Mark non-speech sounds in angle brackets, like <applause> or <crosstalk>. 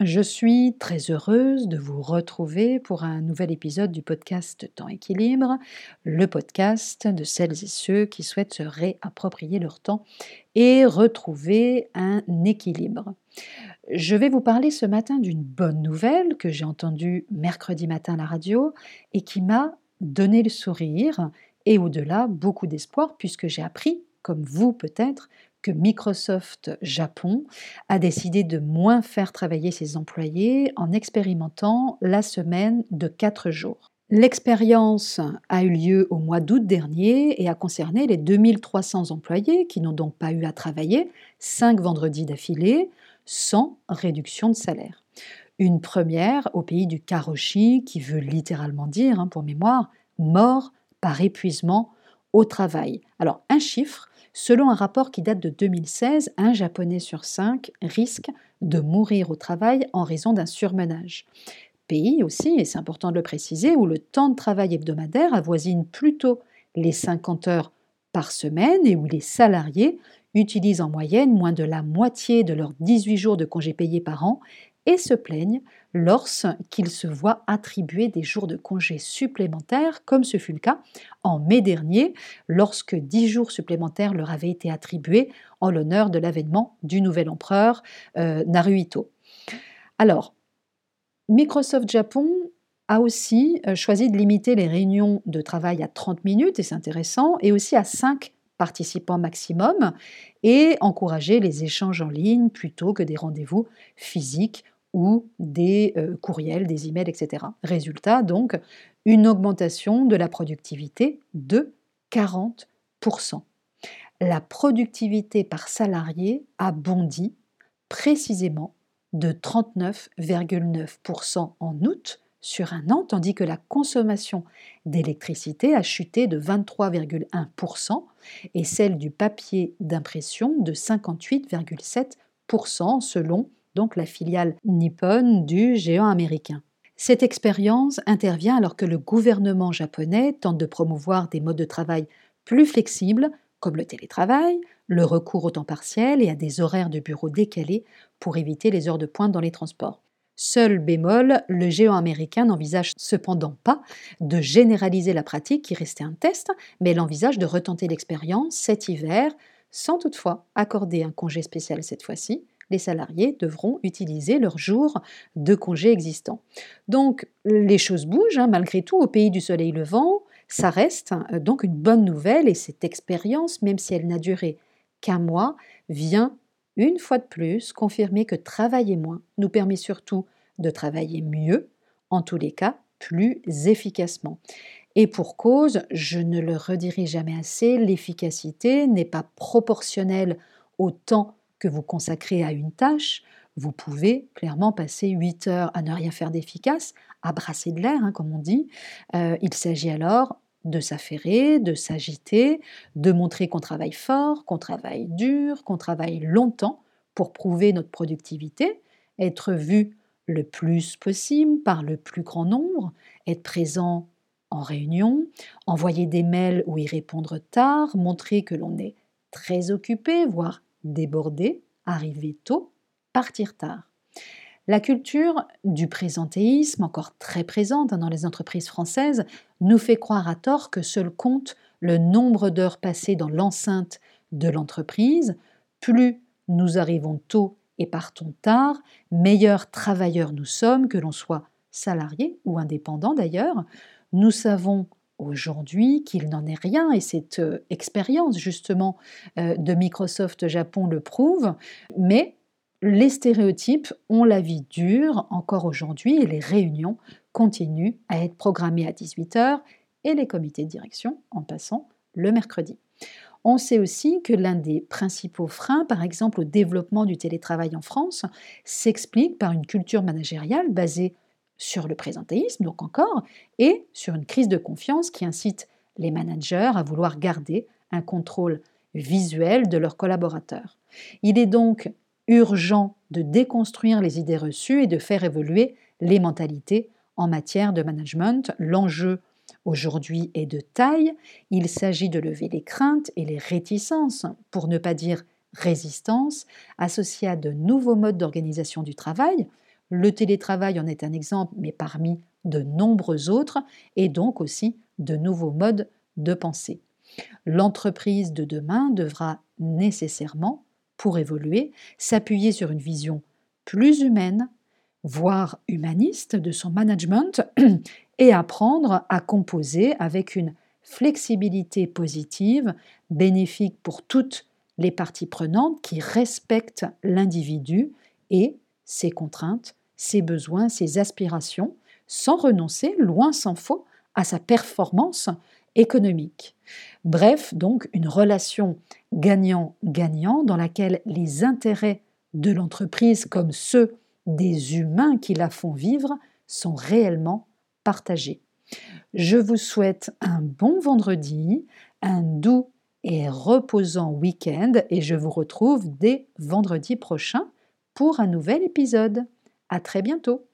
Je suis très heureuse de vous retrouver pour un nouvel épisode du podcast Temps Équilibre, le podcast de celles et ceux qui souhaitent se réapproprier leur temps et retrouver un équilibre. Je vais vous parler ce matin d'une bonne nouvelle que j'ai entendue mercredi matin à la radio et qui m'a donné le sourire et au-delà beaucoup d'espoir puisque j'ai appris, comme vous peut-être, que Microsoft Japon a décidé de moins faire travailler ses employés en expérimentant la semaine de 4 jours. L'expérience a eu lieu au mois d'août dernier et a concerné les 2300 employés qui n'ont donc pas eu à travailler 5 vendredis d'affilée sans réduction de salaire. Une première au pays du Karoshi qui veut littéralement dire, hein, pour mémoire, mort par épuisement au travail. Alors un chiffre Selon un rapport qui date de 2016, un Japonais sur cinq risque de mourir au travail en raison d'un surmenage. Pays aussi, et c'est important de le préciser, où le temps de travail hebdomadaire avoisine plutôt les 50 heures par semaine et où les salariés utilisent en moyenne moins de la moitié de leurs 18 jours de congés payés par an et se plaignent lorsqu'ils se voient attribuer des jours de congés supplémentaires, comme ce fut le cas en mai dernier, lorsque dix jours supplémentaires leur avaient été attribués en l'honneur de l'avènement du nouvel empereur euh, Naruhito. Alors, Microsoft Japon a aussi euh, choisi de limiter les réunions de travail à 30 minutes, et c'est intéressant, et aussi à 5 participants maximum, et encourager les échanges en ligne plutôt que des rendez-vous physiques ou des euh, courriels, des emails, etc. Résultat, donc, une augmentation de la productivité de 40%. La productivité par salarié a bondi précisément de 39,9% en août sur un an, tandis que la consommation d'électricité a chuté de 23,1% et celle du papier d'impression de 58,7% selon donc la filiale Nippon du géant américain. Cette expérience intervient alors que le gouvernement japonais tente de promouvoir des modes de travail plus flexibles, comme le télétravail, le recours au temps partiel et à des horaires de bureau décalés pour éviter les heures de pointe dans les transports. Seul bémol, le géant américain n'envisage cependant pas de généraliser la pratique qui restait un test, mais il envisage de retenter l'expérience cet hiver, sans toutefois accorder un congé spécial cette fois-ci, les salariés devront utiliser leurs jours de congé existants. Donc les choses bougent, hein, malgré tout, au pays du soleil levant, ça reste euh, donc une bonne nouvelle et cette expérience, même si elle n'a duré qu'un mois, vient une fois de plus confirmer que travailler moins nous permet surtout de travailler mieux, en tous les cas plus efficacement. Et pour cause, je ne le redirai jamais assez, l'efficacité n'est pas proportionnelle au temps que vous consacrez à une tâche, vous pouvez clairement passer 8 heures à ne rien faire d'efficace, à brasser de l'air, hein, comme on dit. Euh, il s'agit alors de s'affairer, de s'agiter, de montrer qu'on travaille fort, qu'on travaille dur, qu'on travaille longtemps pour prouver notre productivité, être vu le plus possible par le plus grand nombre, être présent en réunion, envoyer des mails ou y répondre tard, montrer que l'on est très occupé, voire déborder, arriver tôt, partir tard. La culture du présentéisme, encore très présente dans les entreprises françaises, nous fait croire à tort que seul compte le nombre d'heures passées dans l'enceinte de l'entreprise. Plus nous arrivons tôt et partons tard, meilleurs travailleurs nous sommes, que l'on soit salarié ou indépendant d'ailleurs. Nous savons aujourd'hui qu'il n'en est rien, et cette euh, expérience justement euh, de Microsoft Japon le prouve, mais les stéréotypes ont la vie dure encore aujourd'hui et les réunions continuent à être programmées à 18h et les comités de direction en passant le mercredi. On sait aussi que l'un des principaux freins, par exemple au développement du télétravail en France, s'explique par une culture managériale basée sur le présentéisme, donc encore, et sur une crise de confiance qui incite les managers à vouloir garder un contrôle visuel de leurs collaborateurs. Il est donc urgent de déconstruire les idées reçues et de faire évoluer les mentalités en matière de management. L'enjeu aujourd'hui est de taille. Il s'agit de lever les craintes et les réticences, pour ne pas dire résistance, associées à de nouveaux modes d'organisation du travail, Le télétravail en est un exemple, mais parmi de nombreux autres, et donc aussi de nouveaux modes de pensée. L'entreprise de demain devra nécessairement, pour évoluer, s'appuyer sur une vision plus humaine, voire humaniste de son management, <clears throat> et apprendre à composer avec une flexibilité positive, bénéfique pour toutes les parties prenantes qui respectent l'individu et ses contraintes, ses besoins, ses aspirations, sans renoncer, loin s'en faut, à sa performance économique. Bref, donc une relation gagnant-gagnant dans laquelle les intérêts de l'entreprise comme ceux des humains qui la font vivre sont réellement partagés. Je vous souhaite un bon vendredi, un doux et reposant week-end et je vous retrouve dès vendredi prochain pour un nouvel épisode. À très bientôt!